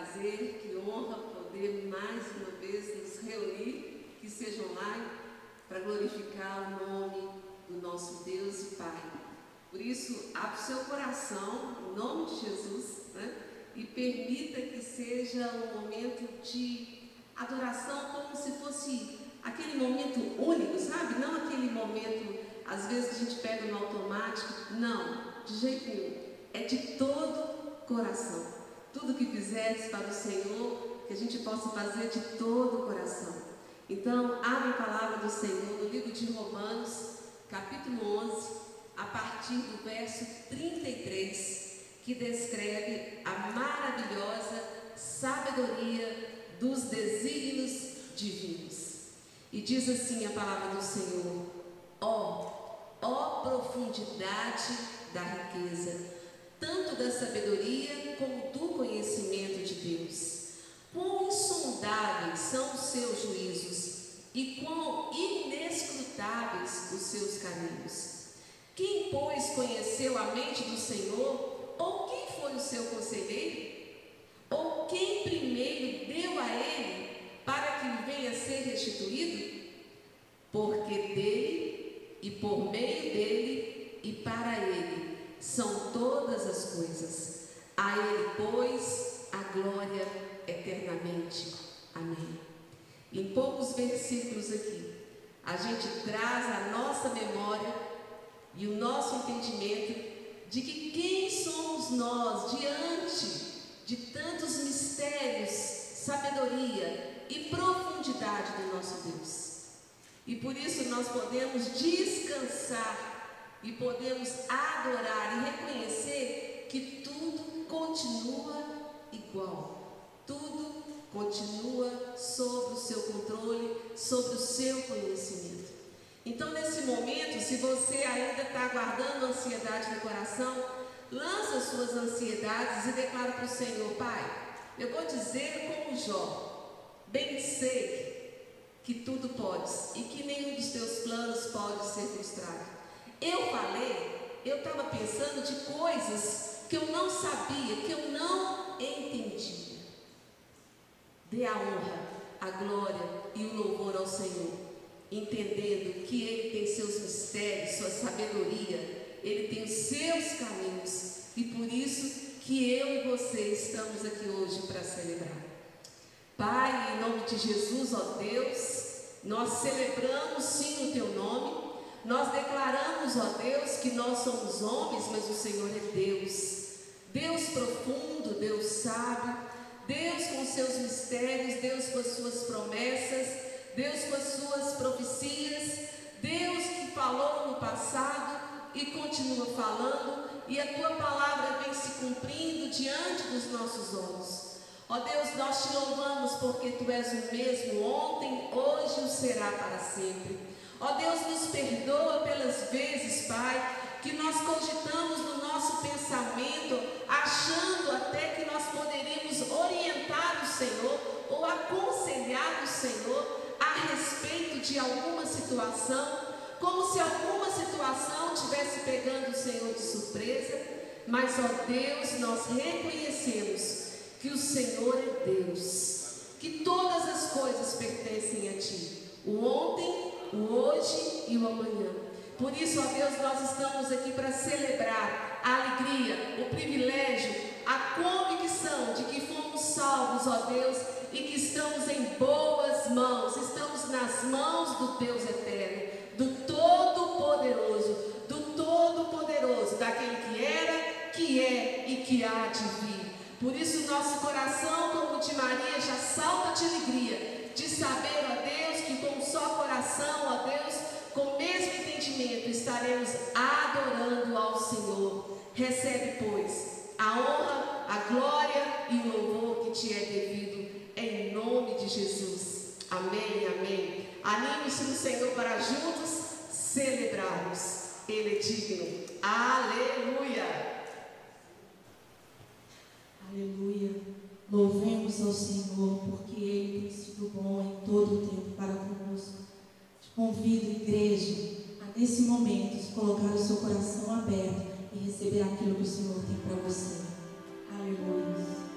prazer, que honra poder mais uma vez nos reunir, que seja online, para glorificar o nome do nosso Deus e Pai. Por isso, abra o seu coração, em nome de Jesus, né? e permita que seja um momento de adoração como se fosse aquele momento único, sabe? Não aquele momento, às vezes, a gente pega no automático. Não, de jeito nenhum. É de todo coração tudo que fizeres para o Senhor, que a gente possa fazer de todo o coração. Então, abre a palavra do Senhor no livro de Romanos, capítulo 11, a partir do verso 33, que descreve a maravilhosa sabedoria dos desígnios divinos. E diz assim a palavra do Senhor: Ó, oh, ó oh profundidade da riqueza tanto da sabedoria como do conhecimento de Deus. Quão insondáveis são os seus juízos e quão inescrutáveis os seus caminhos. Quem, pois, conheceu a mente do Senhor? Ou quem foi o seu conselheiro? Ou quem primeiro deu a ele para que venha a ser restituído? Porque dele e por meio dele e para ele são todas as coisas. A Ele, pois, a glória eternamente. Amém. Em poucos versículos aqui, a gente traz a nossa memória e o nosso entendimento de que quem somos nós diante de tantos mistérios, sabedoria e profundidade do nosso Deus. E por isso nós podemos descansar e podemos adorar e reconhecer que tudo continua igual. Tudo continua sob o seu controle, sob o seu conhecimento. Então, nesse momento, se você ainda está guardando ansiedade no coração, lança suas ansiedades e declara para o Senhor, Pai, eu vou dizer como Jó, bem sei que tudo podes e que nenhum dos teus planos pode ser frustrado. Eu falei, eu estava pensando de coisas que eu não sabia, que eu não entendia. Dê a honra, a glória e o louvor ao Senhor, entendendo que Ele tem seus mistérios, sua sabedoria, Ele tem os seus caminhos e por isso que eu e você estamos aqui hoje para celebrar. Pai, em nome de Jesus, ó Deus, nós celebramos sim o Teu nome nós declaramos, ó Deus, que nós somos homens, mas o Senhor é Deus. Deus profundo, Deus sábio, Deus com seus mistérios, Deus com as suas promessas, Deus com as suas profecias, Deus que falou no passado e continua falando, e a tua palavra vem se cumprindo diante dos nossos olhos. Ó Deus, nós te louvamos porque tu és o mesmo ontem, hoje e será para sempre. Ó Deus, nos perdoa pelas vezes, Pai, que nós cogitamos no nosso pensamento, achando até que nós poderíamos orientar o Senhor ou aconselhar o Senhor a respeito de alguma situação, como se alguma situação tivesse pegando o Senhor de surpresa. Mas, ó Deus, nós reconhecemos que o Senhor é Deus, que todas as coisas pertencem a Ti. O ontem, o hoje e o amanhã. Por isso, ó Deus, nós estamos aqui para celebrar a alegria, o privilégio, a convicção de que fomos salvos, ó Deus, e que estamos em boas mãos, estamos nas mãos do Deus eterno, do Todo-Poderoso, do Todo-Poderoso, daquele que era, que é e que há de vir. Por isso, nosso coração, como de Maria, já salta de alegria de saber, ó Deus, só coração, ó Deus, com o mesmo entendimento, estaremos adorando ao Senhor. Recebe, pois, a honra, a glória e o louvor que te é devido, em nome de Jesus. Amém, amém. Anime-se no Senhor para juntos celebrarmos. Ele é digno. Aleluia. Aleluia. Louvemos ao Senhor, porque Ele tem sido bom em todo o tempo para conosco. Te convido, igreja, a nesse momento colocar o seu coração aberto e receber aquilo que o Senhor tem para você. Aleluia.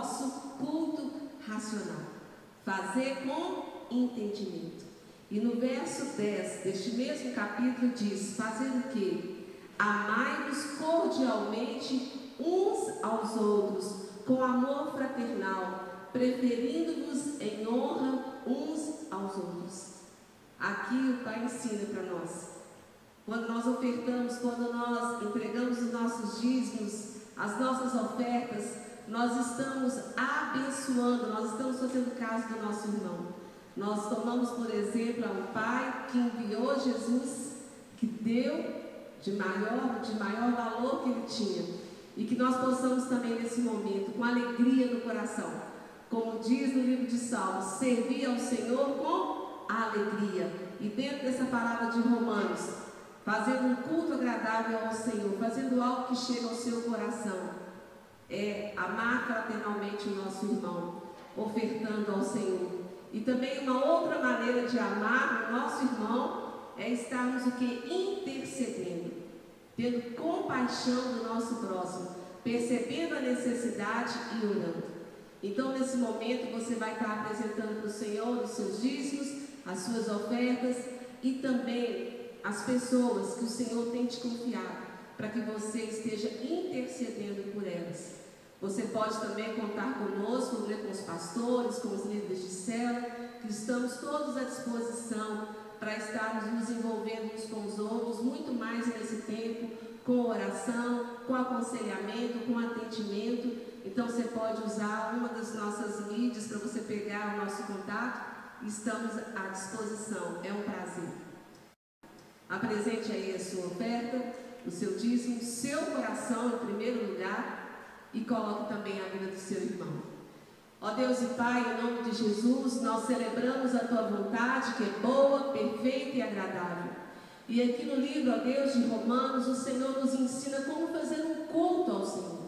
O vosso culto racional. Fazer com entendimento. E no verso 10 deste mesmo capítulo diz: Fazer o que? Amai-vos cordialmente uns aos outros, com amor fraternal preferindo-vos em honra uns aos outros. Aqui o Pai ensina para nós. Quando nós ofertamos, quando nós entregamos os nossos dízimos, as nossas ofertas, nós estamos abençoando, nós estamos fazendo caso do nosso irmão. Nós tomamos, por exemplo, um Pai que enviou Jesus, que deu de maior, de maior valor que ele tinha. E que nós possamos também nesse momento, com alegria no coração, como diz no livro de Salmos, servir ao Senhor com alegria. E dentro dessa palavra de Romanos, fazendo um culto agradável ao Senhor, fazendo algo que chega ao seu coração, é amar fraternalmente o nosso irmão, ofertando ao Senhor. E também uma outra maneira de amar o nosso irmão é estarmos o que? Intercedendo, tendo compaixão do nosso próximo, percebendo a necessidade e orando. Então, nesse momento, você vai estar apresentando para o Senhor os seus dízimos, as suas ofertas e também as pessoas que o Senhor tem te confiado, para que você esteja intercedendo por elas. Você pode também contar conosco, né, com os pastores, com os líderes de célula, que estamos todos à disposição para estarmos nos envolvendo uns com os outros, muito mais nesse tempo, com oração, com aconselhamento, com atendimento então você pode usar uma das nossas mídias para você pegar o nosso contato. Estamos à disposição. É um prazer. Apresente aí a sua oferta, o seu dízimo, seu coração em primeiro lugar e coloque também a vida do seu irmão. Ó Deus e Pai, em nome de Jesus, nós celebramos a tua vontade que é boa, perfeita e agradável. E aqui no livro, ó Deus de Romanos, o Senhor nos ensina como fazer um culto ao Senhor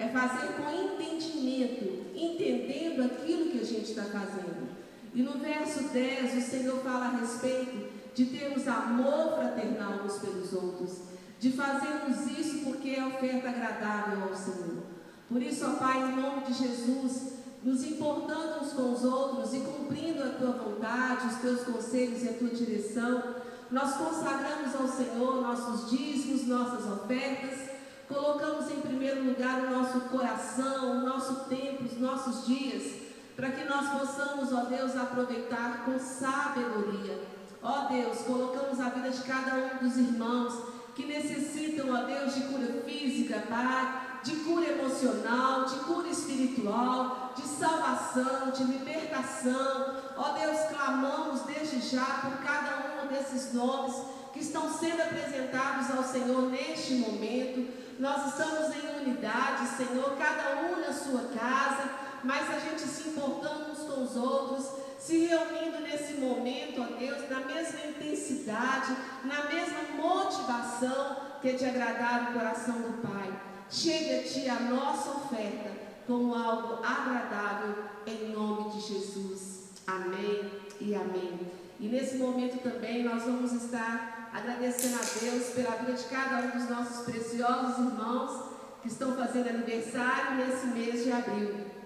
é fazer com entendimento, entendendo aquilo que a gente está fazendo. E no verso 10, o Senhor fala a respeito de termos amor fraternal uns pelos outros, de fazermos isso porque é oferta agradável ao Senhor. Por isso, ó Pai, em nome de Jesus, nos importando uns com os outros e cumprindo a tua vontade, os teus conselhos e a tua direção, nós consagramos ao Senhor nossos dízimos, nossas ofertas Colocamos em primeiro lugar o nosso coração, o nosso tempo, os nossos dias, para que nós possamos, ó Deus, aproveitar com sabedoria. Ó Deus, colocamos a vida de cada um dos irmãos que necessitam, ó Deus, de cura física, Pai, de cura emocional, de cura espiritual, de salvação, de libertação. Ó Deus, clamamos desde já por cada um desses nomes que estão sendo apresentados ao Senhor neste momento. Nós estamos em unidade, Senhor, cada um na sua casa, mas a gente se importando uns com os outros, se reunindo nesse momento, ó Deus, na mesma intensidade, na mesma motivação que é de agradar o coração do Pai. Chega a Ti a nossa oferta como algo agradável em nome de Jesus. Amém e amém. E nesse momento também nós vamos estar agradecendo a Deus pela vida de cada um dos nossos preciosos irmãos que estão fazendo aniversário nesse mês de abril.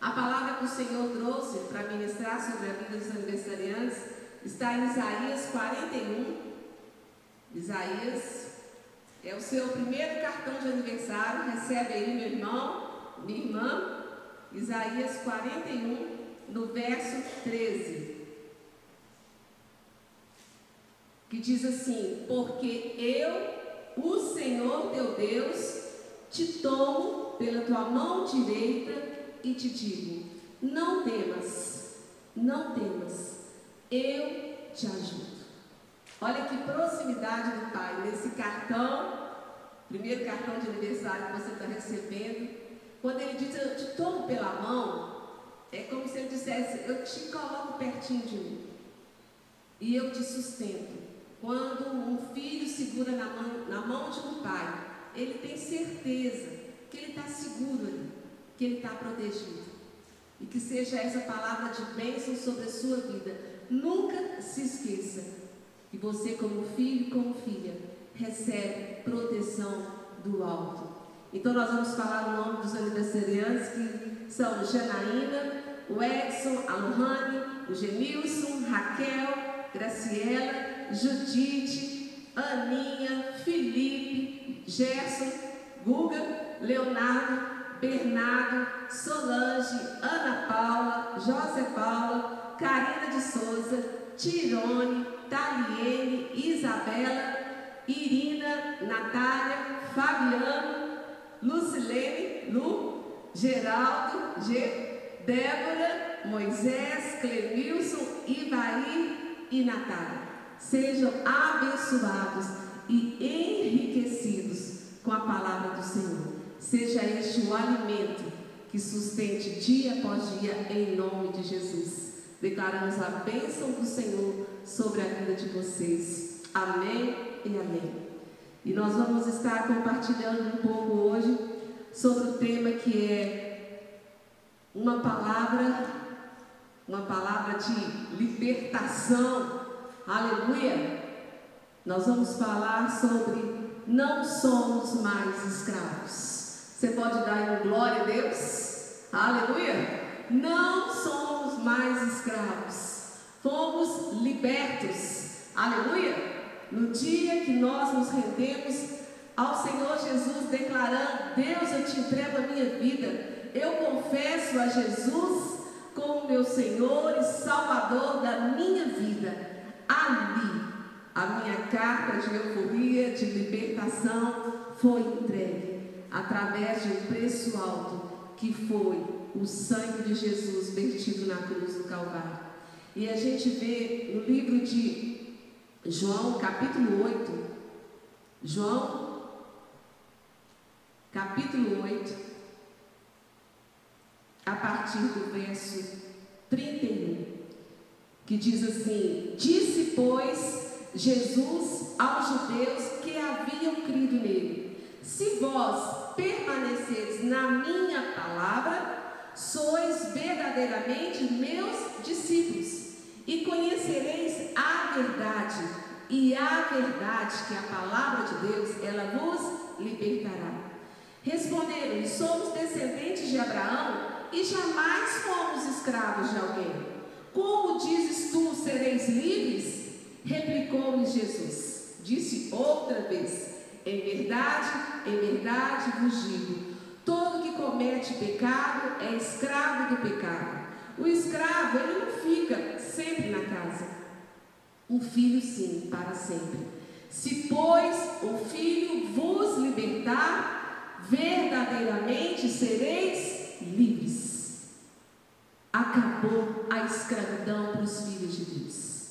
A palavra que o Senhor trouxe para ministrar sobre a vida dos aniversariantes está em Isaías 41. Isaías é o seu primeiro cartão de aniversário. Recebe aí, meu irmão, minha irmã. Isaías 41, no verso 13. que diz assim: Porque eu, o Senhor teu Deus, te tomo pela tua mão direita e te digo: Não temas, não temas, eu te ajudo. Olha que proximidade do Pai. Nesse cartão, primeiro cartão de aniversário que você está recebendo, quando ele diz eu te tomo pela mão, é como se ele dissesse, eu te coloco pertinho de mim. E eu te sustento. Quando um filho segura na mão, na mão de um pai, ele tem certeza que ele está seguro ali, que ele está protegido. E que seja essa palavra de bênção sobre a sua vida. Nunca se esqueça que você, como filho e como filha, recebe proteção do alto. Então nós vamos falar o nome dos aniversariantes que são Janaína, o Edson, a Lohane, o Genilson, Raquel, Graciela, Judite, Aninha, Felipe, Gerson, Guga, Leonardo, Bernardo, Solange, Ana Paula, José Paula, Karina de Souza, Tirone, Taliene, Isabela, Irina, Natália, Fabiano, Lucilene, Lu, Geraldo, G, Débora, Moisés, Clemilson, Ivaí e Natália. Sejam abençoados e enriquecidos com a palavra do Senhor. Seja este o alimento que sustente dia após dia em nome de Jesus. Declaramos a bênção do Senhor sobre a vida de vocês. Amém e amém. E nós vamos estar compartilhando um pouco hoje sobre o tema que é uma palavra, uma palavra de libertação. Aleluia! Nós vamos falar sobre não somos mais escravos. Você pode dar um glória a Deus? Aleluia! Não somos mais escravos, fomos libertos. Aleluia! No dia que nós nos rendemos ao Senhor Jesus, declarando: Deus, eu te entrego a minha vida, eu confesso a Jesus como meu Senhor e Salvador da minha vida. Ali, a minha carta de euforia, de libertação foi entregue através de um preço alto que foi o sangue de Jesus vertido na cruz do Calvário. E a gente vê no livro de João, capítulo 8, João, capítulo 8, a partir do verso 31, que diz assim: Disse, pois, Jesus aos judeus que haviam crido nele: Se vós permaneceres na minha palavra, sois verdadeiramente meus discípulos, e conhecereis a verdade, e a verdade, que a palavra de Deus, ela vos libertará. Responderam-lhe: Somos descendentes de Abraão e jamais fomos escravos de alguém. Como dizes tu, sereis livres? Replicou-lhe Jesus. Disse outra vez: Em verdade, em verdade vos digo: todo que comete pecado é escravo do pecado. O escravo, ele não fica sempre na casa. O filho, sim, para sempre. Se, pois, o filho vos libertar, verdadeiramente sereis livres. Acabou a escravidão para os filhos de Deus.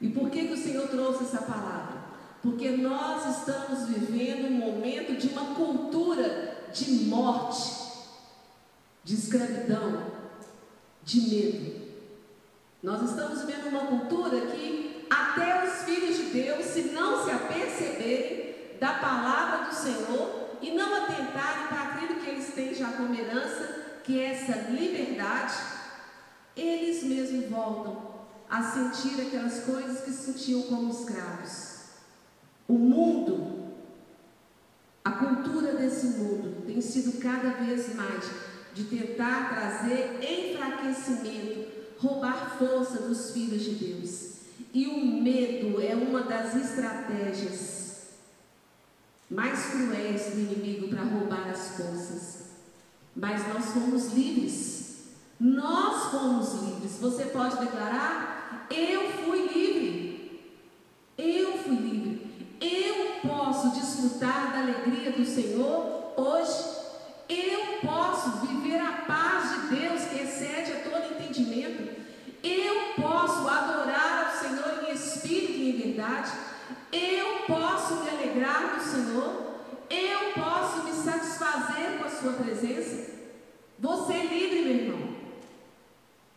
E por que, que o Senhor trouxe essa palavra? Porque nós estamos vivendo um momento de uma cultura de morte, de escravidão, de medo. Nós estamos vivendo uma cultura que até os filhos de Deus, se não se aperceberem da palavra do Senhor e não atentarem para aquilo que eles têm já como herança, que é essa liberdade, eles mesmos voltam a sentir aquelas coisas que sentiam como escravos. O mundo, a cultura desse mundo tem sido cada vez mais de tentar trazer enfraquecimento, roubar força dos filhos de Deus. E o medo é uma das estratégias mais cruéis do inimigo para roubar as forças. Mas nós fomos livres. Nós fomos livres. Você pode declarar? Eu fui livre. Eu fui livre. Eu posso desfrutar da alegria do Senhor hoje. Eu posso viver a paz de Deus que excede a todo entendimento. Eu posso adorar ao Senhor em espírito e em verdade. Eu posso me alegrar no Senhor. Eu posso me satisfazer com a Sua presença. Você é livre, meu irmão.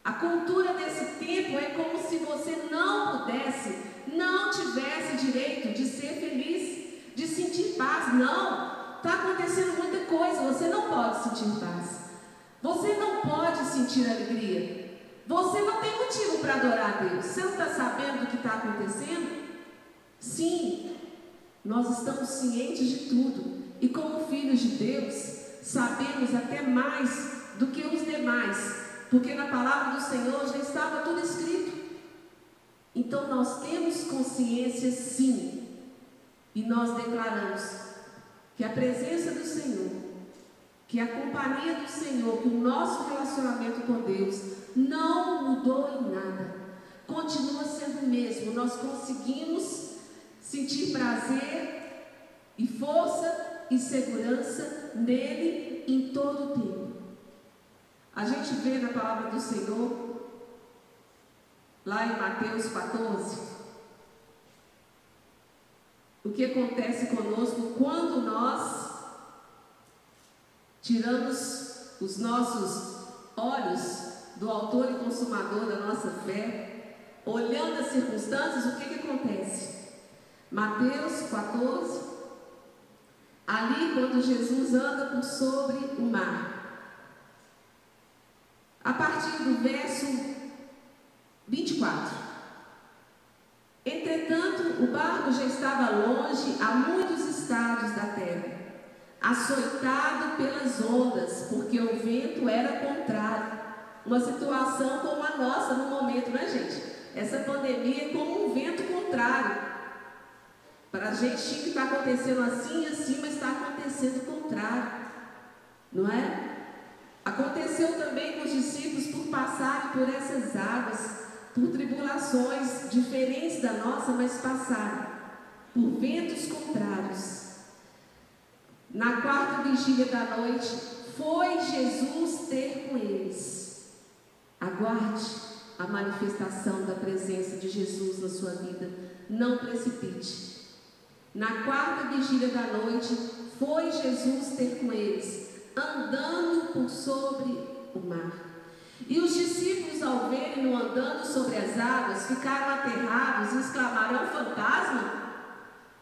A cultura desse tempo é como se você não pudesse, não tivesse direito de ser feliz, de sentir paz. Não. Está acontecendo muita coisa. Você não pode sentir paz. Você não pode sentir alegria. Você não tem motivo para adorar a Deus. Você não está sabendo do que está acontecendo? Sim, nós estamos cientes de tudo. E como filhos de Deus, sabemos até mais do que os demais. Porque na palavra do Senhor já estava tudo escrito. Então nós temos consciência sim. E nós declaramos que a presença do Senhor, que a companhia do Senhor, que o nosso relacionamento com Deus não mudou em nada. Continua sendo o mesmo. Nós conseguimos sentir prazer e força e segurança nele em todo o tempo. A gente vê na palavra do Senhor, lá em Mateus 14, o que acontece conosco quando nós tiramos os nossos olhos do autor e consumador da nossa fé, olhando as circunstâncias, o que, que acontece? Mateus 14, ali quando Jesus anda por sobre o mar. A partir do verso 24. Entretanto, o barco já estava longe a muitos estados da terra, açoitado pelas ondas, porque o vento era contrário uma situação como a nossa no momento, né, gente? Essa pandemia é como um vento contrário. Para a gente que está acontecendo assim e assim, mas está acontecendo o contrário, não é? Aconteceu também com os discípulos por passarem por essas águas, por tribulações diferentes da nossa, mas passaram por ventos contrários. Na quarta vigília da noite, foi Jesus ter com eles. Aguarde a manifestação da presença de Jesus na sua vida. Não precipite. Na quarta vigília da noite, foi Jesus ter com eles, andando por sobre o mar. E os discípulos, ao verem-no andando sobre as águas, ficaram aterrados e exclamaram: É um fantasma?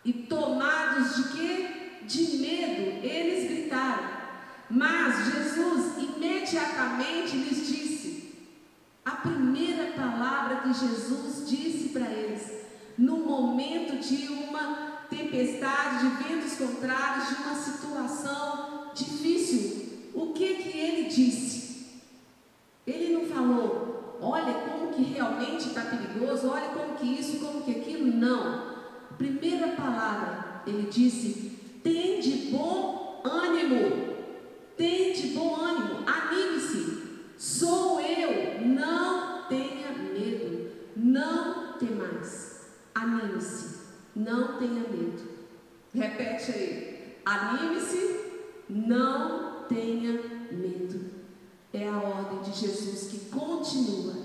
E tomados de quê? De medo, eles gritaram. Mas Jesus imediatamente lhes disse: a primeira palavra que Jesus disse para eles, no momento de uma tempestade, de ventos contrários, de uma situação difícil, o que que ele disse? Ele não falou, olha como que realmente está perigoso, olha como que isso, como que aquilo, não. Primeira palavra, ele disse, tem de bom ânimo, tem de bom ânimo, anime-se, Sou eu, não tenha medo, não temais. Anime-se, não tenha medo. Repete aí. Anime-se, não tenha medo. É a ordem de Jesus que continua.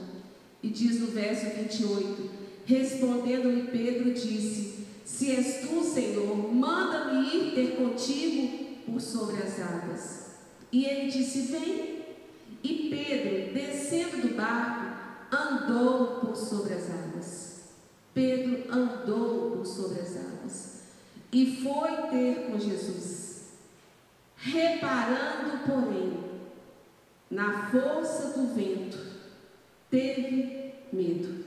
E diz no verso 28: Respondendo-lhe Pedro, disse: Se és tu, Senhor, manda-me ir ter contigo por sobre as águas. E ele disse: Vem. E Pedro, descendo do barco, andou por sobre as águas. Pedro andou por sobre as águas e foi ter com Jesus. Reparando, porém, na força do vento, teve medo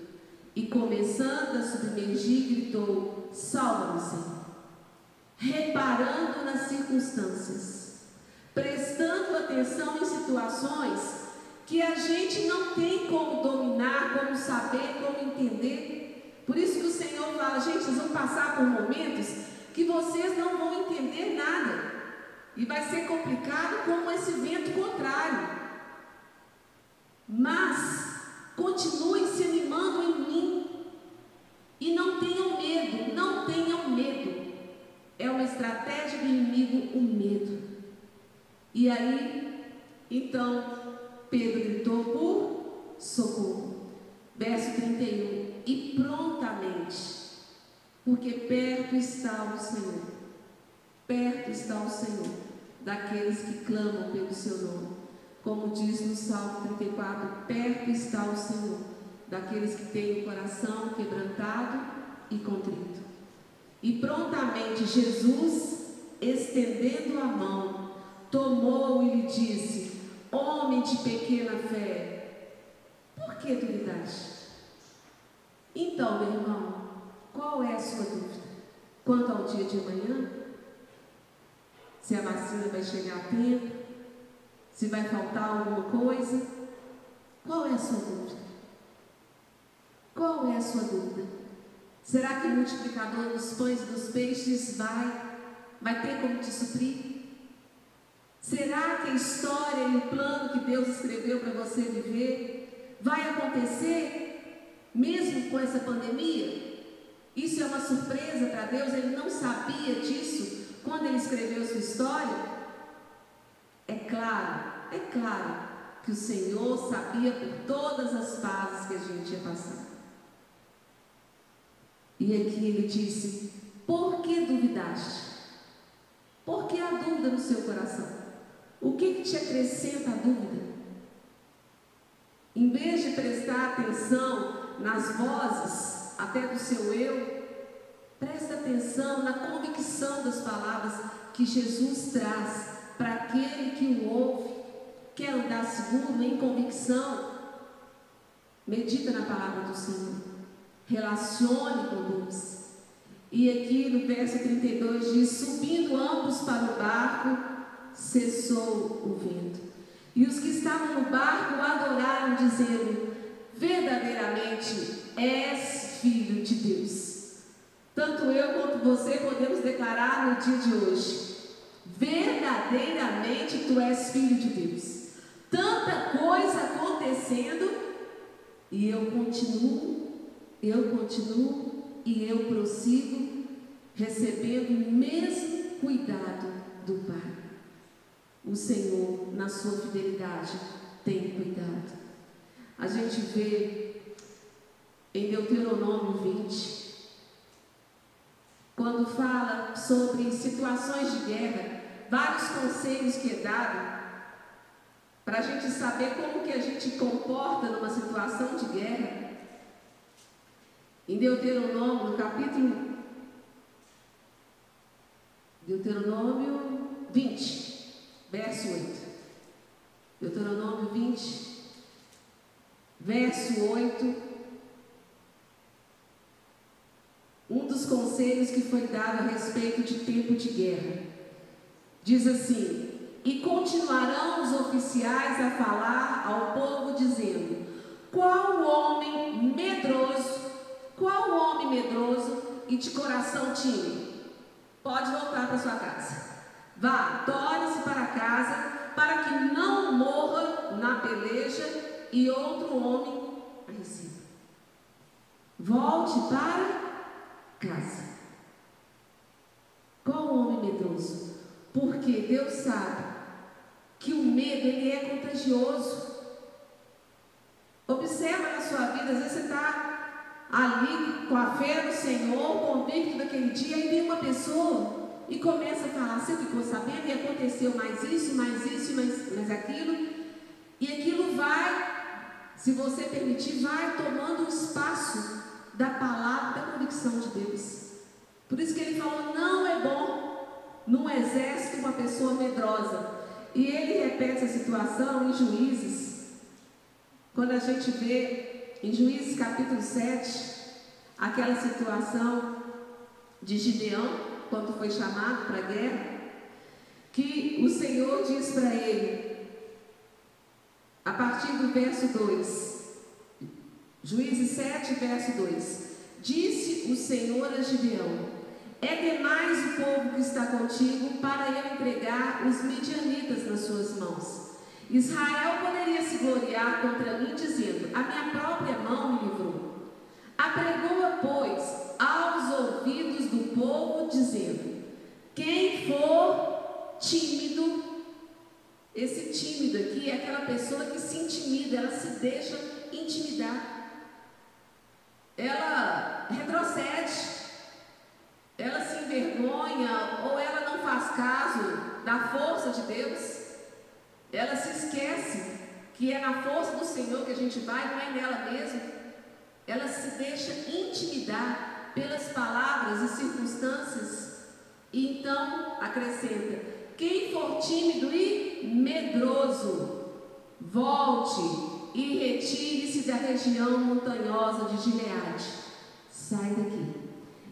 e, começando a submergir, gritou: Salva-me, Senhor. Reparando nas circunstâncias, prestando atenção em situações que a gente não tem como dominar, como saber, como entender. Por isso que o Senhor fala, gente, vocês vão passar por momentos que vocês não vão entender nada. E vai ser complicado como esse vento contrário. Mas continue se animando em mim. E não tenham medo, não tenham medo. É uma estratégia do inimigo o medo. E aí, então, Pedro gritou por socorro. Verso 31. E prontamente Porque perto está o Senhor. Perto está o Senhor daqueles que clamam pelo seu nome. Como diz no Salmo 34, perto está o Senhor daqueles que têm o coração quebrantado e contrito. E prontamente Jesus, estendendo a mão, tomou e lhe disse: Homem de pequena fé, por que duvidaste? Então, meu irmão, qual é a sua dúvida? Quanto ao dia de amanhã? Se a vacina vai chegar a tempo? Se vai faltar alguma coisa? Qual é a sua dúvida? Qual é a sua dúvida? Será que o multiplicador dos pães e dos peixes vai, vai ter como te suprir? Será que a história e o plano que Deus escreveu para você viver vai acontecer mesmo com essa pandemia? Isso é uma surpresa para Deus, ele não sabia disso quando ele escreveu sua história. Claro, é claro que o Senhor sabia por todas as fases que a gente ia passar. E aqui ele disse: Por que duvidaste? Por que a dúvida no seu coração? O que, que te acrescenta a dúvida? Em vez de prestar atenção nas vozes, até do seu eu, presta atenção na convicção das palavras que Jesus traz para aquele que o ouve, quer andar seguro em convicção. Medita na palavra do Senhor relacione com Deus. E aqui no verso 32 diz: Subindo ambos para o barco, cessou o vento. E os que estavam no barco adoraram, dizendo: Verdadeiramente és filho de Deus. Tanto eu quanto você podemos declarar no dia de hoje: Verdadeiramente tu és filho de Deus. Tanta coisa acontecendo e eu continuo eu continuo e eu prossigo recebendo o mesmo cuidado do Pai. O Senhor, na sua fidelidade, tem cuidado. A gente vê em Deuteronômio 20, quando fala sobre situações de guerra, vários conselhos que é dado para a gente saber como que a gente comporta numa situação de guerra. Em Deuteronômio, no capítulo Deuteronômio 20, verso 8. Deuteronômio 20, verso 8. Um dos conselhos que foi dado a respeito de tempo de guerra. Diz assim: E continuarão os oficiais a falar ao povo, dizendo: Qual homem medroso qual homem medroso e de coração tímido pode voltar para sua casa? Vá, torne-se para casa, para que não morra na peleja e outro homem receba. Volte para casa. Qual homem medroso? Porque Deus sabe que o medo ele é contagioso. Observa na sua vida, às vezes você está ali com a fé no Senhor, convicto daquele dia, aí vem uma pessoa e começa a falar, você ficou sabendo e aconteceu mais isso, mais isso, mais, mais aquilo, e aquilo vai, se você permitir, vai tomando o espaço da palavra, da convicção de Deus. Por isso que ele falou, não é bom num exército uma pessoa medrosa. E ele repete a situação em Juízes, quando a gente vê em Juízes capítulo 7, aquela situação de Gideão, quando foi chamado para a guerra, que o Senhor diz para ele, a partir do verso 2, Juízes 7, verso 2: Disse o Senhor a Gideão: É demais o povo que está contigo para eu entregar os midianitas nas suas mãos. Israel poderia se gloriar contra mim, dizendo: A minha própria mão me livrou. Apregou-a, pois, aos ouvidos do povo, dizendo: Quem for tímido, esse tímido aqui é aquela pessoa que se intimida, ela se deixa intimidar. Ela retrocede. Caso da força de Deus, ela se esquece que é na força do Senhor que a gente vai, não é nela mesmo. Ela se deixa intimidar pelas palavras e circunstâncias. E então acrescenta: quem for tímido e medroso, volte e retire-se da região montanhosa de Gileade. Sai daqui.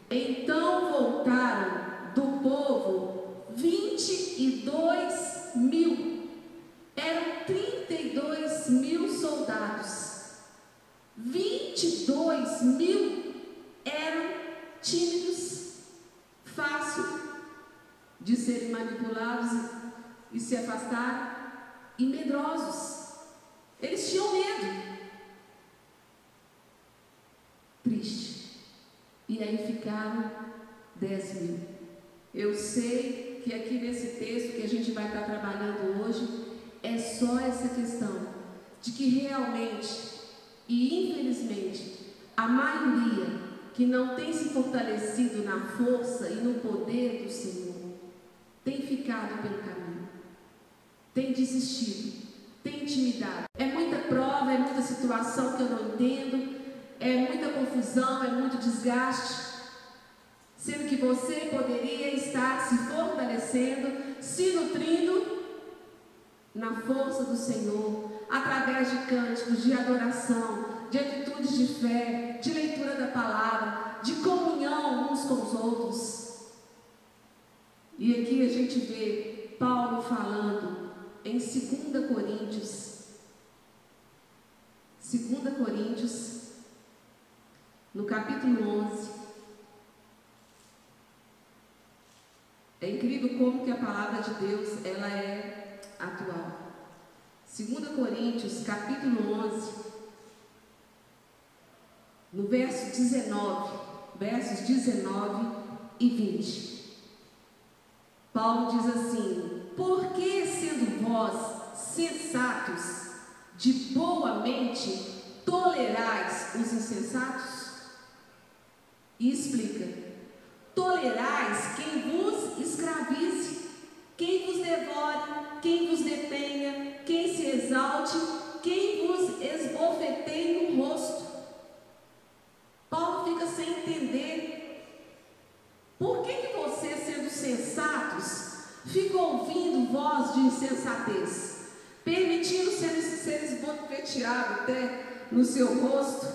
Então voltaram do povo vinte e dois mil eram 32 mil soldados. 22 mil eram tímidos, fácil de serem manipulados e se afastar, e medrosos. Eles tinham medo. E aí ficaram 10 mil. Eu sei que aqui nesse texto que a gente vai estar trabalhando hoje, é só essa questão de que realmente e infelizmente a maioria que não tem se fortalecido na força e no poder do Senhor tem ficado pelo caminho, tem desistido, tem intimidade. É muita prova, é muita situação que eu não entendo, é muita confusão, é muito desgaste. Sendo que você poderia estar se fortalecendo, se nutrindo na força do Senhor, através de cânticos, de adoração, de atitudes de fé, de leitura da palavra, de comunhão uns com os outros. E aqui a gente vê Paulo falando em 2 Coríntios, 2 Coríntios, no capítulo 11. É incrível como que a palavra de Deus ela é atual. 2 Coríntios, capítulo 11, no verso 19, versos 19 e 20. Paulo diz assim: Por que, sendo vós sensatos, de boa mente, tolerais os insensatos? E explica: Tolerais quem vos escravize, quem vos devore, quem vos detenha, quem se exalte, quem vos esbofeteie no rosto. Paulo fica sem entender. Por que, que você, sendo sensatos, fica ouvindo voz de insensatez, permitindo ser, ser esbofeteado até no seu rosto,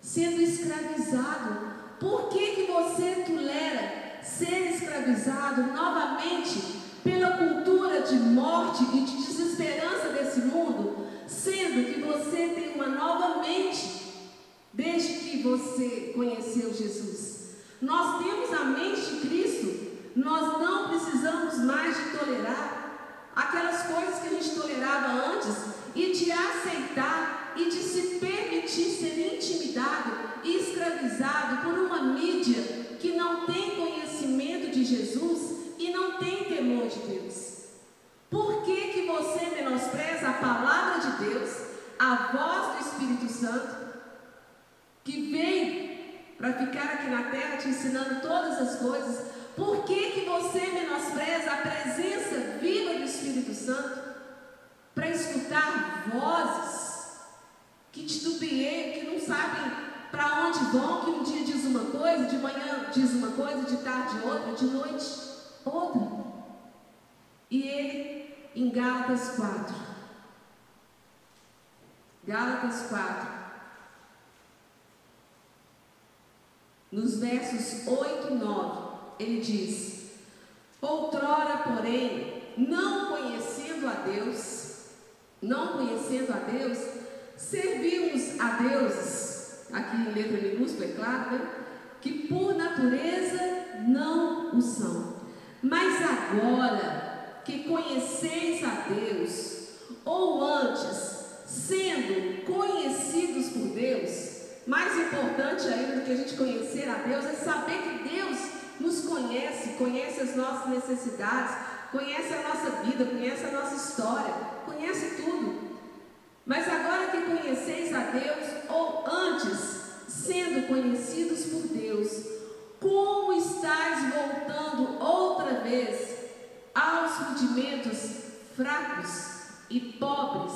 sendo escravizado? Por que, que você tolera ser escravizado novamente pela cultura de morte e de desesperança desse mundo, sendo que você tem uma nova mente desde que você conheceu Jesus. Nós temos a mente de Cristo, nós não precisamos mais de tolerar aquelas coisas que a gente tolerava antes e de aceitar e de se permitir ser intimidado escravizado por uma mídia que não tem conhecimento de Jesus e não tem temor de Deus. Por que, que você menospreza a palavra de Deus, a voz do Espírito Santo, que vem para ficar aqui na terra te ensinando todas as coisas? Por que, que você menospreza a presença viva do Espírito Santo para escutar vozes que titubeeiam, que não sabem para onde vão, que um dia diz uma coisa, de manhã diz uma coisa, de tarde outra, de noite outra. E ele, em Gálatas 4, Gálatas 4, nos versos 8 e 9, ele diz: Outrora, porém, não conhecendo a Deus, não conhecendo a Deus, servimos a deuses, aqui em letra minúscula, é claro, né? que por natureza não o são. Mas agora que conheceis a Deus, ou antes, sendo conhecidos por Deus, mais importante ainda do que a gente conhecer a Deus é saber que Deus nos conhece, conhece as nossas necessidades, conhece a nossa vida, conhece a nossa história, conhece tudo. Mas agora que conheceis a Deus, ou antes, sendo conhecidos por Deus, como estáis voltando outra vez rudimentos fracos e pobres,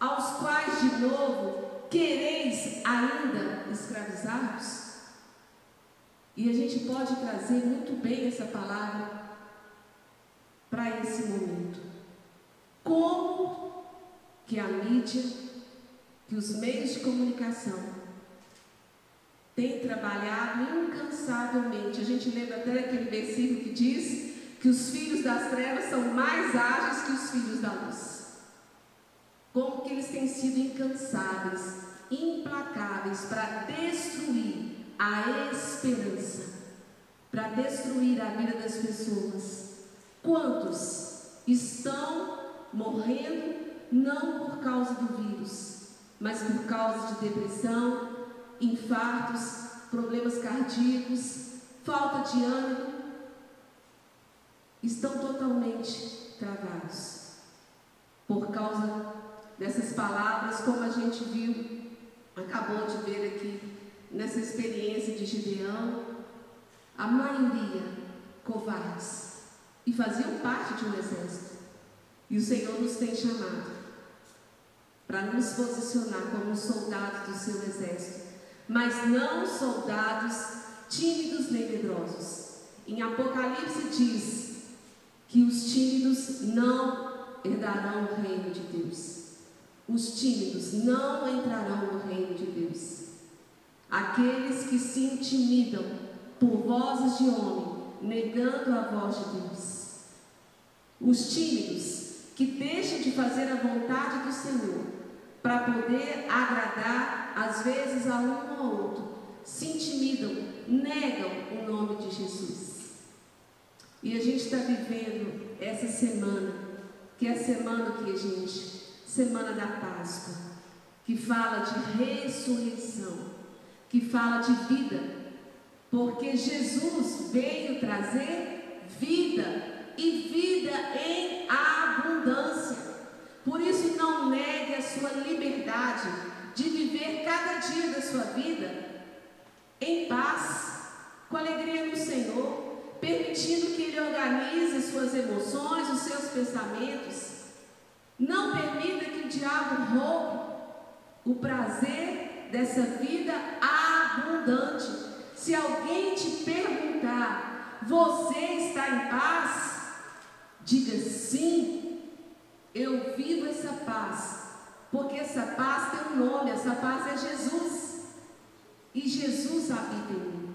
aos quais de novo quereis ainda escravizar-vos? E a gente pode trazer muito bem essa palavra para esse momento. Que a mídia, que os meios de comunicação têm trabalhado incansavelmente. A gente lembra até aquele versículo que diz que os filhos das trevas são mais ágeis que os filhos da luz. Como que eles têm sido incansáveis, implacáveis para destruir a esperança, para destruir a vida das pessoas. Quantos estão morrendo não por causa do vírus, mas por causa de depressão, infartos, problemas cardíacos, falta de ânimo? Estão totalmente travados por causa dessas palavras, como a gente viu, acabou de ver aqui nessa experiência de Gideão, a maioria covardes e faziam parte de um exército. E o Senhor nos tem chamado para nos posicionar como soldados do seu exército, mas não soldados tímidos nem medrosos. Em Apocalipse diz que os tímidos não herdarão o reino de Deus. Os tímidos não entrarão no reino de Deus. Aqueles que se intimidam por vozes de homem, negando a voz de Deus os tímidos que deixam de fazer a vontade do Senhor para poder agradar, às vezes, a um ou outro, se intimidam, negam o nome de Jesus. E a gente está vivendo essa semana, que é a semana que, gente, semana da Páscoa, que fala de ressurreição, que fala de vida, porque Jesus veio trazer vida e vida em abundância. Por isso, não negue a sua liberdade de viver cada dia da sua vida em paz, com alegria no Senhor, permitindo que Ele organize suas emoções, os seus pensamentos. Não permita que o diabo roube o prazer dessa vida abundante. Se alguém te perguntar, você está em paz? Diga sim, eu vivo essa paz, porque essa paz tem um nome, essa paz é Jesus. E Jesus habita em mim.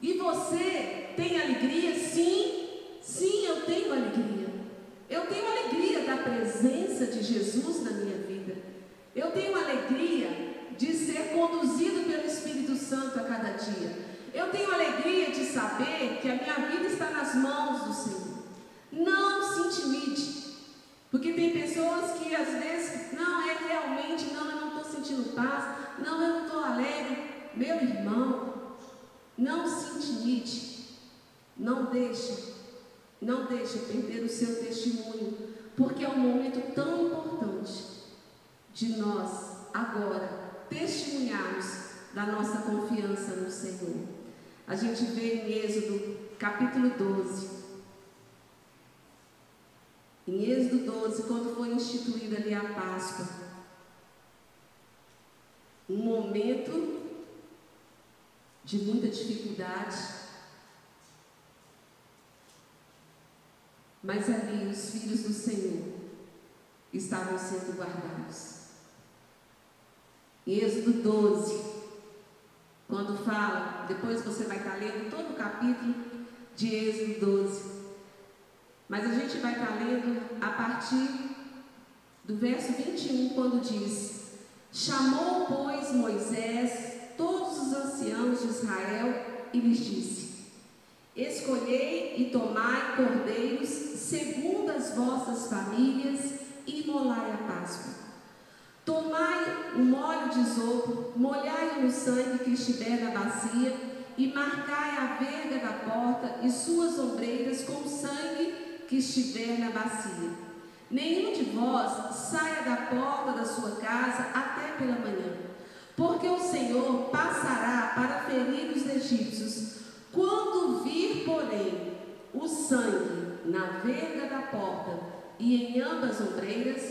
E você tem alegria? Sim, sim, eu tenho alegria. Eu tenho alegria da presença de Jesus na minha vida. Eu tenho alegria de ser conduzido pelo Espírito Santo a cada dia. Eu tenho alegria de saber que a minha vida está nas mãos do Senhor. Não se intimide. Porque tem pessoas que às vezes, não, é realmente, não, eu não estou sentindo paz, não, eu não estou alegre. Meu irmão, não se intimide. Não deixe, não deixe perder o seu testemunho, porque é um momento tão importante de nós agora testemunharmos da nossa confiança no Senhor. A gente vê em Êxodo capítulo 12, em Êxodo 12, quando foi instituída ali a Páscoa, um momento de muita dificuldade, mas ali os filhos do Senhor estavam sendo guardados. Em Êxodo 12, quando fala, depois você vai estar lendo todo o capítulo de Êxodo 12, mas a gente vai estar lendo a partir do verso 21, quando diz: Chamou, pois, Moisés todos os anciãos de Israel e lhes disse: Escolhei e tomai cordeiros segundo as vossas famílias e molai a Páscoa. Tomai o molho de isopo, molhai no sangue que estiver na bacia e marcai a verga da porta e suas ombreiras com sangue que estiver na bacia. Nenhum de vós saia da porta da sua casa até pela manhã, porque o Senhor passará para ferir os egípcios. Quando vir, porém, o sangue na verga da porta e em ambas ombreiras,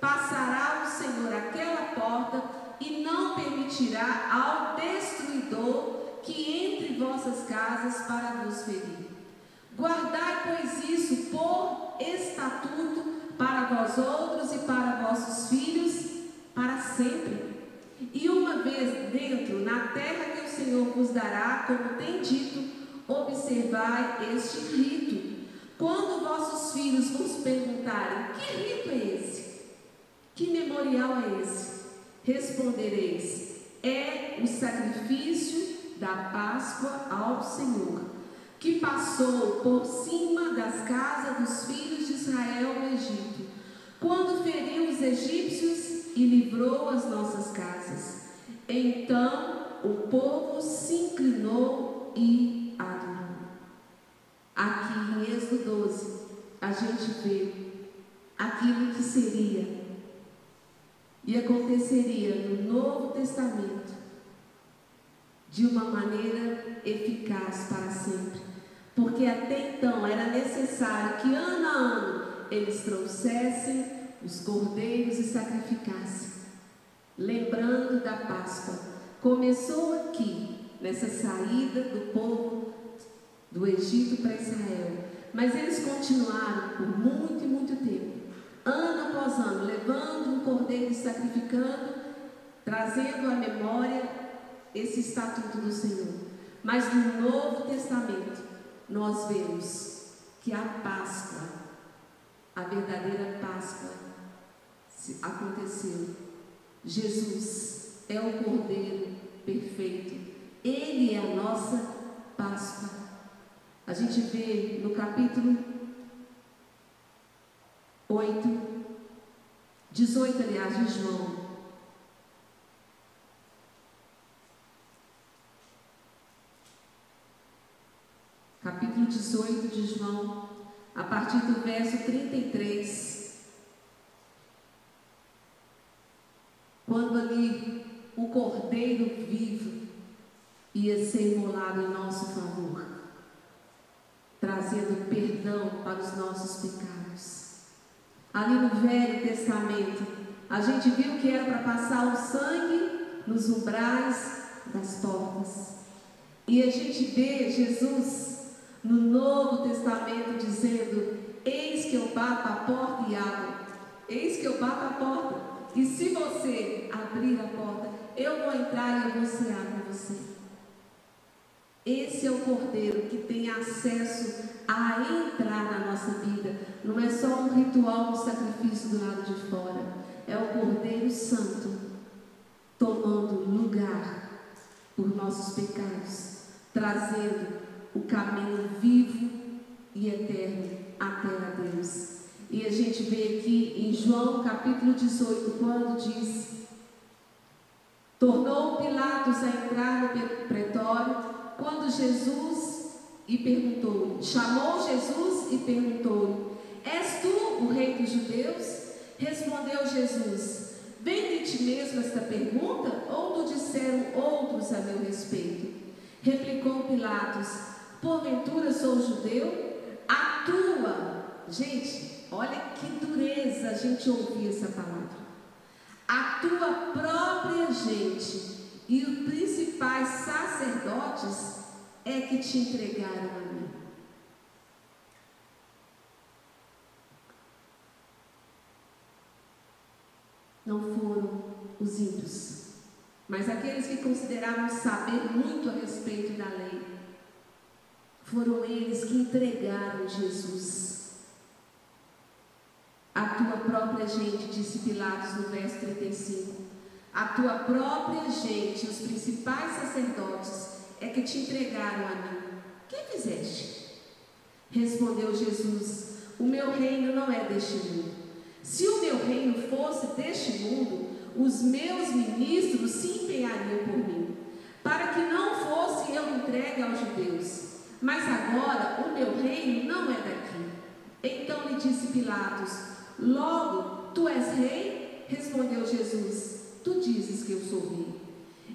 passará o Senhor aquela porta e não permitirá ao destruidor que entre vossas casas para vos ferir. Guardai, pois, isso por estatuto para vós outros e para vossos filhos para sempre. E uma vez dentro, na terra que o Senhor vos dará, como tem dito, observai este rito. Quando vossos filhos vos perguntarem: Que rito é esse? Que memorial é esse? Respondereis: É o sacrifício da Páscoa ao Senhor, que passou por cima das casas dos filhos de Israel no Egito, quando feriu os egípcios e livrou as nossas casas. Então o povo se inclinou e adorou. Aqui em Êxodo 12, a gente vê aquilo que seria e aconteceria no Novo Testamento de uma maneira eficaz para sempre. Porque até então era necessário que ano a ano eles trouxessem os cordeiros e sacrificassem, lembrando da Páscoa. Começou aqui, nessa saída do povo do Egito para Israel, mas eles continuaram por muito e muito tempo, ano após ano, levando um cordeiro e sacrificando, trazendo à memória esse estatuto do Senhor. Mas no Novo Testamento, nós vemos que a Páscoa, a verdadeira Páscoa, aconteceu. Jesus é o Cordeiro perfeito. Ele é a nossa Páscoa. A gente vê no capítulo 8, 18, aliás, de João. Capítulo 18 de João, a partir do verso 33. Quando ali o cordeiro vivo ia ser imolado em nosso favor, trazendo perdão para os nossos pecados. Ali no Velho Testamento, a gente viu que era para passar o sangue nos umbrais das portas. E a gente vê Jesus no Novo Testamento dizendo: Eis que eu bato a porta e abro. Eis que eu bato a porta. E se você abrir a porta, eu vou entrar e você abre você. Esse é o Cordeiro que tem acesso a entrar na nossa vida. Não é só um ritual de sacrifício do lado de fora. É o Cordeiro Santo tomando lugar por nossos pecados, trazendo o caminho vivo e eterno até a Deus. E a gente vê aqui em João capítulo 18, quando diz: Tornou Pilatos a entrar no pretório quando Jesus e perguntou, chamou Jesus e perguntou: És tu o rei dos judeus? Respondeu Jesus: Vem de ti mesmo esta pergunta, ou tu disseram outros a meu respeito? Replicou Pilatos: Porventura sou judeu? A tua, gente, olha que dureza a gente ouvir essa palavra. A tua própria gente e os principais sacerdotes é que te entregaram a mim. Não foram os índios, mas aqueles que consideravam saber muito a respeito da lei. Foram eles que entregaram Jesus. A tua própria gente, disse Pilatos no verso 35. A tua própria gente, os principais sacerdotes, é que te entregaram a mim. Que fizeste? Respondeu Jesus: O meu reino não é deste mundo. Se o meu reino fosse deste mundo, os meus ministros se empenhariam por mim, Mas agora o meu reino não é daqui. Então lhe disse Pilatos: Logo, tu és rei? Respondeu Jesus: Tu dizes que eu sou rei.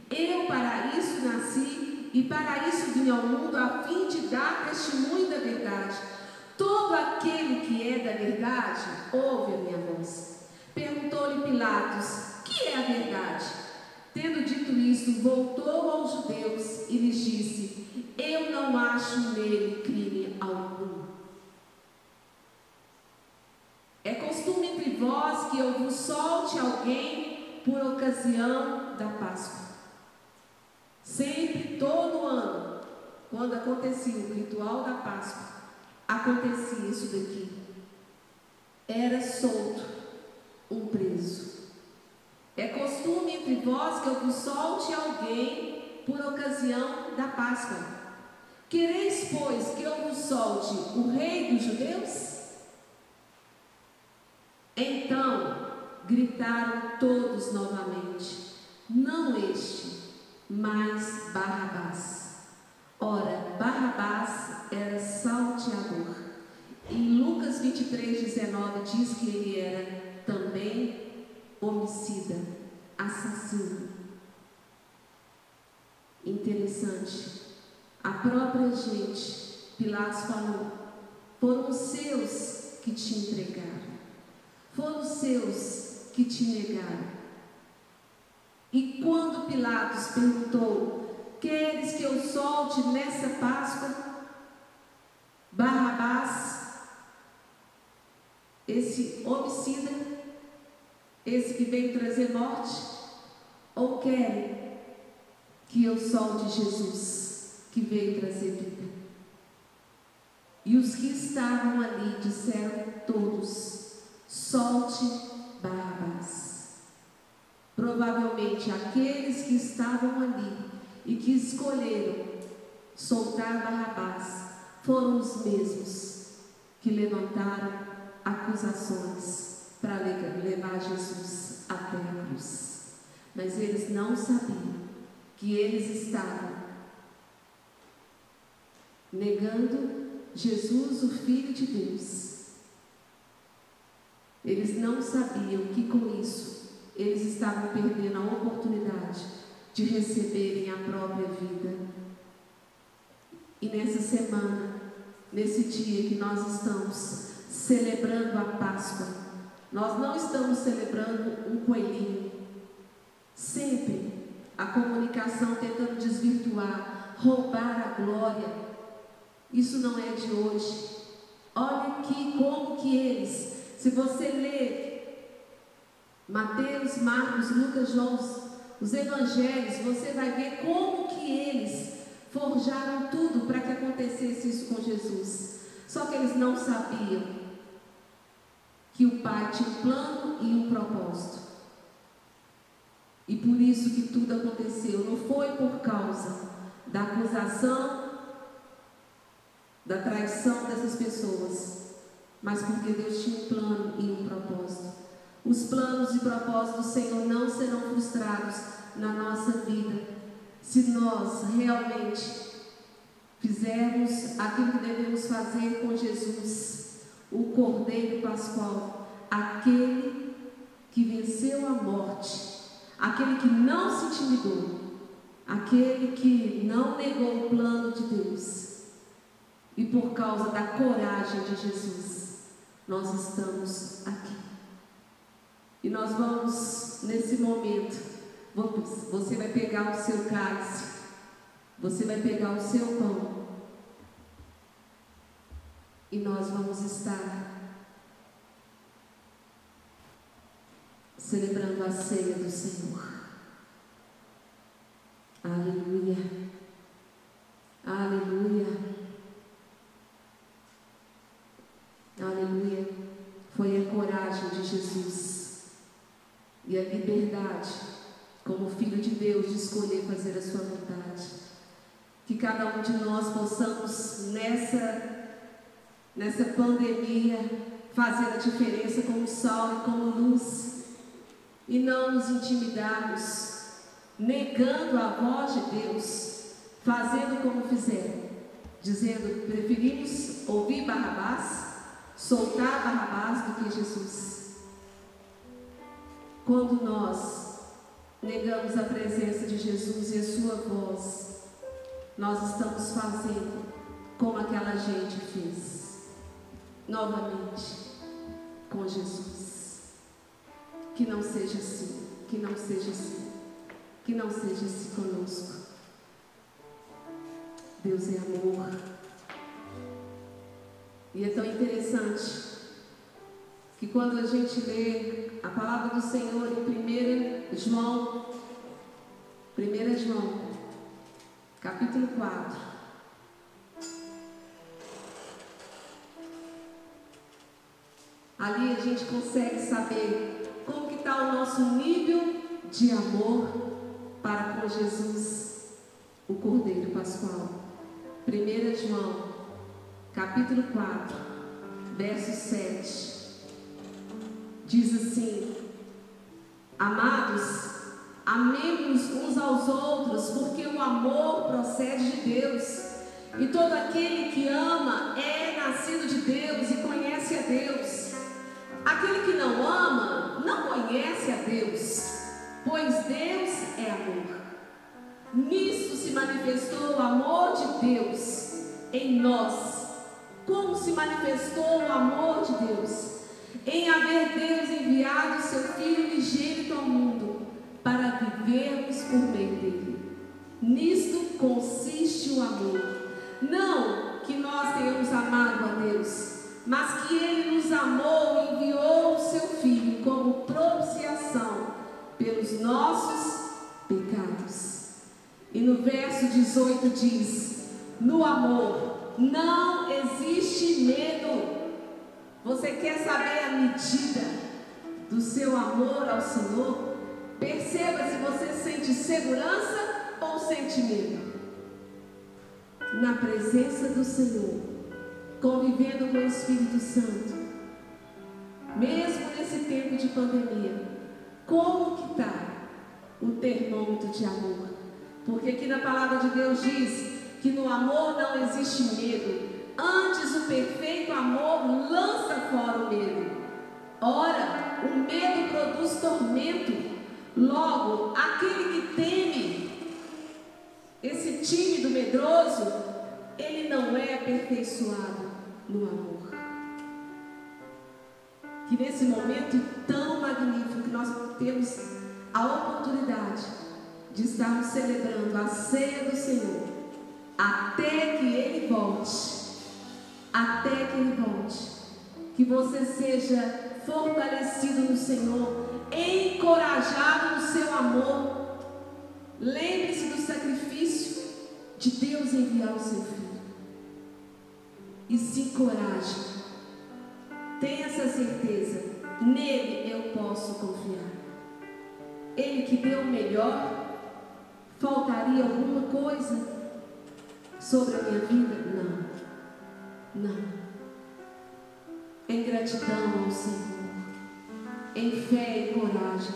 Eu para isso nasci e para isso vim ao mundo, a fim de dar testemunho da verdade. Todo aquele que é da verdade ouve a minha voz. Perguntou-lhe Pilatos: Que é a verdade? Tendo dito isso, voltou aos judeus e lhes disse: eu não acho nele crime algum. É costume entre vós que eu vos solte alguém por ocasião da Páscoa. Sempre, todo ano, quando acontecia o ritual da Páscoa, acontecia isso daqui. Era solto um preso. É costume entre vós que eu vos solte alguém por ocasião da Páscoa. Quereis, pois, que eu vos solte o rei dos judeus? Então gritaram todos novamente: Não este, mas Barrabás. Ora, Barrabás era salteador. Em Lucas 23, 19 diz que ele era também homicida, assassino. Interessante. A própria gente, Pilatos falou, foram os seus que te entregaram. Foram os seus que te negaram. E quando Pilatos perguntou: Queres que eu solte nessa Páscoa Barrabás, esse homicida, esse que veio trazer morte? Ou querem que eu solte Jesus, que veio trazer vida? E os que estavam ali disseram todos: Solte Barrabás. Provavelmente aqueles que estavam ali e que escolheram soltar Barrabás foram os mesmos que levantaram acusações para levar Jesus até a cruz. Mas eles não sabiam que eles estavam negando Jesus, o Filho de Deus. Eles não sabiam que com isso eles estavam perdendo a oportunidade de receberem a própria vida. E nessa semana, nesse dia que nós estamos celebrando a Páscoa, nós não estamos celebrando um coelhinho. Sempre a comunicação tentando desvirtuar, roubar a glória. Isso não é de hoje. Olha aqui como que eles, se você ler Mateus, Marcos, Lucas, João, os evangelhos, você vai ver como que eles forjaram tudo para que acontecesse isso com Jesus. Só que eles não sabiam que o Pai tinha um plano e um propósito. E por isso que tudo aconteceu. Não foi por causa da acusação, da traição dessas pessoas, mas porque Deus tinha um plano e um propósito. Os planos e propósitos do Senhor não serão frustrados na nossa vida se nós realmente fizermos aquilo que devemos fazer com Jesus, o Cordeiro Pascual, aquele que venceu a morte, aquele que não se intimidou, aquele que não negou o plano de Deus. E por causa da coragem de Jesus, nós estamos aqui. E nós vamos, nesse momento, você vai pegar o seu cálice, você vai pegar o seu pão, e nós vamos estar celebrando a ceia do Senhor. Aleluia. Aleluia. Foi a coragem de Jesus e a liberdade, como filho de Deus, de escolher fazer a sua vontade. Que cada um de nós possamos, nessa, nessa pandemia, fazer a diferença como sal e como luz, e não nos intimidarmos, negando a voz de Deus, fazendo como fizeram, dizendo: preferimos ouvir Barrabás, soltar Barrabás do que Jesus. Quando nós negamos a presença de Jesus e a sua voz, nós estamos fazendo como aquela gente fez. Novamente, com Jesus. Que não seja assim, que não seja assim, que não seja assim conosco. Deus é amor. E é tão interessante que quando a gente lê a palavra do Senhor em 1 João, 1 João, capítulo 4, Ali a gente consegue saber como que está o nosso nível de amor para com Jesus, o Cordeiro Pascual. 1 João, capítulo 4, verso 7. Diz assim: Amados, amemos uns aos outros, porque o amor procede de Deus. E todo aquele que ama é nascido de Deus e conhece a Deus. Aquele que não ama não conhece a Deus, pois Deus é amor. Nisso se manifestou o amor de Deus em nós. Como se manifestou o amor de Deus? Em haver Deus enviado seu Filho ligênito ao mundo para vivermos por meio dele. Nisto consiste o amor. Não que nós tenhamos amado a Deus mas que Ele nos amou e enviou o seu Filho como propiciação pelos nossos pecados. E no verso 18 diz: No amor não existe medo. Você quer saber a medida do seu amor ao Senhor? Perceba se você sente segurança ou sente medo. Na presença do Senhor convivendo com o Espírito Santo, mesmo nesse tempo de pandemia, como que está o termômetro de amor? Porque aqui na palavra de Deus diz que no amor não existe medo, antes o perfeito amor lança fora o medo. Ora, o medo produz tormento. Logo, aquele que teme, esse tímido, medroso, ele não é aperfeiçoado no amor. Que nesse momento tão magnífico que nós temos a oportunidade de estarmos celebrando a ceia do Senhor, até que Ele volte, até que Ele volte, que você seja fortalecido no Senhor, encorajado no seu amor. Lembre-se do sacrifício de Deus enviar o seu Filho e se encoraje. Tenha essa certeza. Nele eu posso confiar. Ele que deu o melhor, faltaria alguma coisa sobre a minha vida? Não. Não. Em gratidão ao Senhor, em fé e coragem,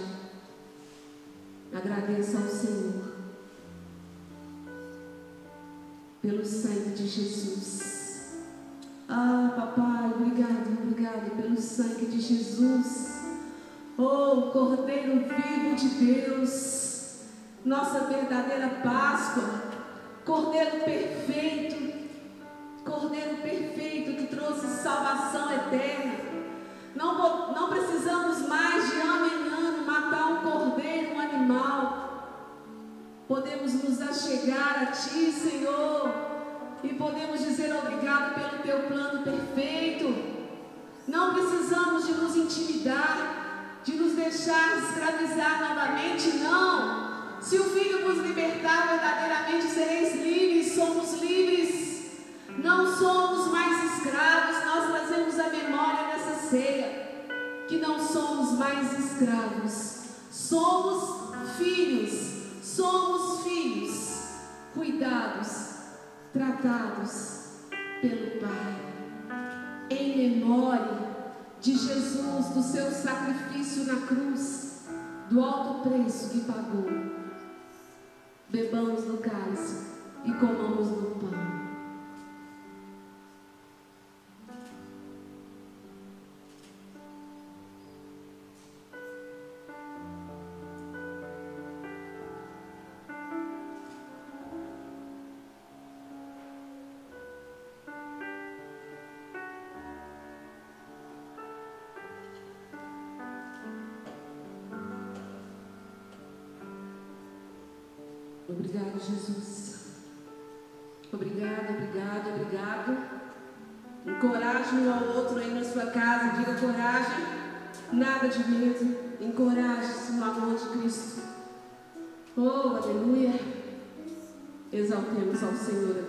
agradeça ao Senhor pelo sangue de Jesus ah, papai, obrigado, obrigado pelo sangue de Jesus. Oh, Cordeiro vivo de Deus, nossa verdadeira Páscoa, Cordeiro perfeito, Cordeiro perfeito que trouxe salvação eterna. Não, não precisamos mais de ano em ano matar um cordeiro, um animal. Podemos nos achegar a Ti, Senhor e podemos dizer obrigado pelo teu plano perfeito. Não precisamos de nos intimidar, de nos deixar escravizar novamente, não. Se o Filho vos libertar, verdadeiramente sereis livres, somos livres. Não somos mais escravos, nós trazemos a memória nessa ceia que não somos mais escravos, somos filhos, somos filhos, cuidados tratados pelo Pai, em memória de Jesus, do seu sacrifício na cruz, do alto preço que pagou. Bebamos no cálice e comamos no pão. Jesus. Obrigado, obrigado, obrigado. Encoraje um ao outro aí na sua casa, diga coragem, nada de medo, encoraje-se no amor de Cristo. Oh, aleluia. Exaltemos ao Senhor.